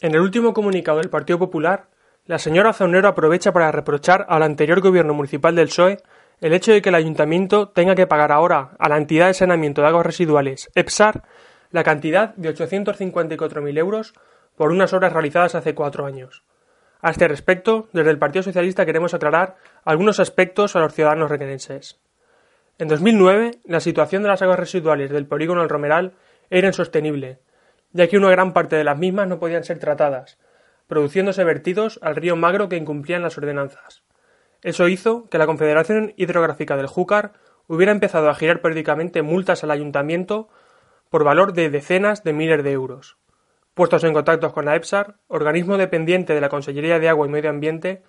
En el último comunicado del Partido Popular, la señora Zonero aprovecha para reprochar al anterior gobierno municipal del PSOE el hecho de que el ayuntamiento tenga que pagar ahora a la entidad de saneamiento de aguas residuales, EPSAR, la cantidad de 854.000 euros por unas obras realizadas hace cuatro años. A este respecto, desde el Partido Socialista queremos aclarar algunos aspectos a los ciudadanos requerenses. En 2009, la situación de las aguas residuales del polígono El Romeral era insostenible, ya que una gran parte de las mismas no podían ser tratadas, produciéndose vertidos al río Magro que incumplían las ordenanzas. Eso hizo que la Confederación Hidrográfica del Júcar hubiera empezado a girar periódicamente multas al ayuntamiento por valor de decenas de miles de euros. Puestos en contacto con la EPSAR, organismo dependiente de la Consellería de Agua y Medio Ambiente,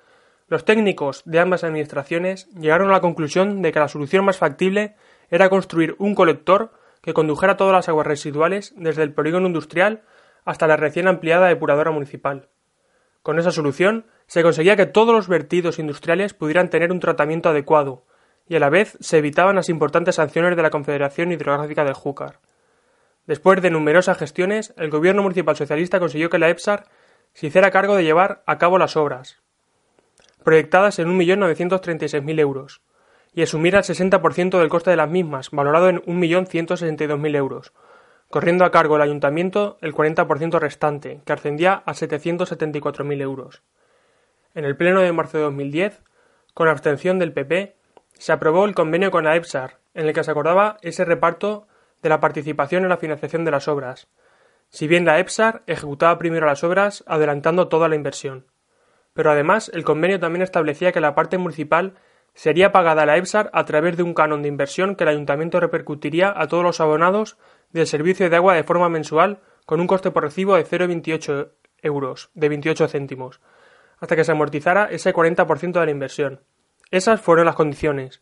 los técnicos de ambas administraciones llegaron a la conclusión de que la solución más factible era construir un colector que condujera todas las aguas residuales desde el polígono industrial hasta la recién ampliada depuradora municipal. Con esa solución se conseguía que todos los vertidos industriales pudieran tener un tratamiento adecuado, y a la vez se evitaban las importantes sanciones de la Confederación Hidrográfica del Júcar. Después de numerosas gestiones, el gobierno municipal socialista consiguió que la EPSAR se hiciera cargo de llevar a cabo las obras, proyectadas en 1.936.000 euros, y asumiera el 60% del coste de las mismas, valorado en 1.162.000 euros, corriendo a cargo el ayuntamiento el 40% restante, que ascendía a 774.000 euros. En el pleno de marzo de 2010, con abstención del PP, se aprobó el convenio con la EPSAR, en el que se acordaba ese reparto de la participación en la financiación de las obras, si bien la EPSAR ejecutaba primero las obras adelantando toda la inversión. Pero además el convenio también establecía que la parte municipal sería pagada la EPSAR a través de un canon de inversión que el ayuntamiento repercutiría a todos los abonados del servicio de agua de forma mensual con un coste por recibo de 0,28 euros, de 28 céntimos, hasta que se amortizara ese 40% de la inversión. Esas fueron las condiciones.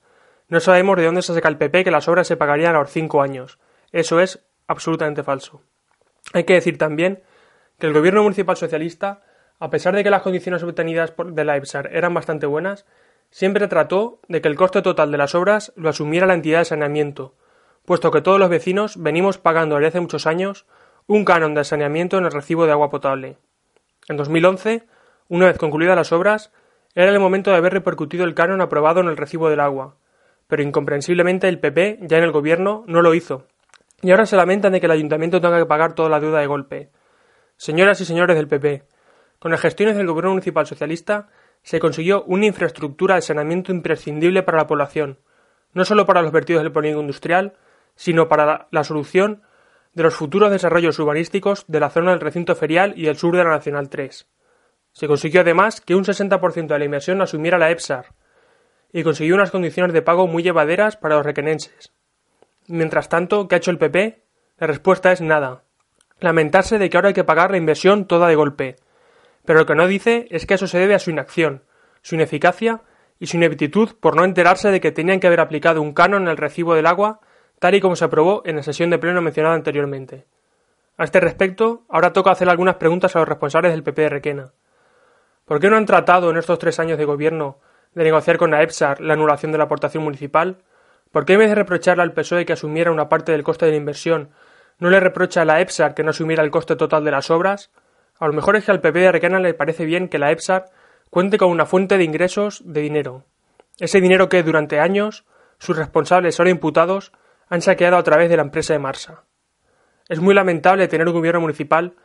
No sabemos de dónde se saca el PP que las obras se pagarían a los cinco años. Eso es absolutamente falso. Hay que decir también que el gobierno municipal socialista, a pesar de que las condiciones obtenidas de la EPSAR eran bastante buenas, siempre trató de que el coste total de las obras lo asumiera la entidad de saneamiento, puesto que todos los vecinos venimos pagando desde hace muchos años un canon de saneamiento en el recibo de agua potable. En 2011, una vez concluidas las obras, era el momento de haber repercutido el canon aprobado en el recibo del agua, pero incomprensiblemente el PP, ya en el gobierno, no lo hizo, y ahora se lamentan de que el ayuntamiento tenga que pagar toda la deuda de golpe. Señoras y señores del PP, con las gestiones del gobierno municipal socialista se consiguió una infraestructura de saneamiento imprescindible para la población, no solo para los vertidos del polígono industrial, sino para la, solución de los futuros desarrollos urbanísticos de la zona del recinto ferial y el sur de la Nacional 3. Se consiguió además que un 60% de la inversión asumiera la EPSAR y consiguió unas condiciones de pago muy llevaderas para los requenenses. Mientras tanto, ¿qué ha hecho el PP? La respuesta es nada. Lamentarse de que ahora hay que pagar la inversión toda de golpe. Pero lo que no dice es que eso se debe a su inacción, su ineficacia y su ineptitud por no enterarse de que tenían que haber aplicado un canon en el recibo del agua tal y como se aprobó en la sesión de pleno mencionada anteriormente. A este respecto, ahora toca hacer algunas preguntas a los responsables del PP de Requena. ¿Por qué no han tratado en estos tres años de gobierno de negociar con la EPSAR la anulación de la aportación municipal? ¿Por qué en vez de reprocharle al PSOE que asumiera una parte del coste de la inversión, no le reprocha a la EPSAR que no asumiera el coste total de las obras? A lo mejor es que al PP de Requena le parece bien que la EPSAR cuente con una fuente de ingresos de dinero. Ese dinero que durante años sus responsables son imputados han saqueado a través de la empresa de Marsa. Es muy lamentable tener un gobierno municipal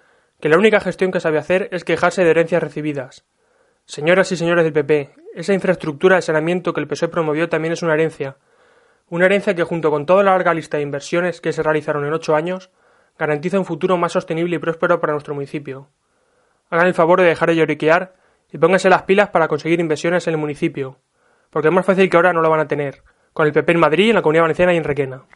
que la única gestión que sabe hacer es quejarse de herencias recibidas. Señoras y señores del PP, esa infraestructura de saneamiento que el PSOE promovió también es una herencia. Una herencia que, junto con toda la larga lista de inversiones que se realizaron en ocho años, garantiza un futuro más sostenible y próspero para nuestro municipio. Hagan el favor de dejar de lloriquear y pónganse las pilas para conseguir inversiones en el municipio, porque es más fácil que ahora no lo van a tener, con el PP en Madrid, en la Comunidad Valenciana y en Requena.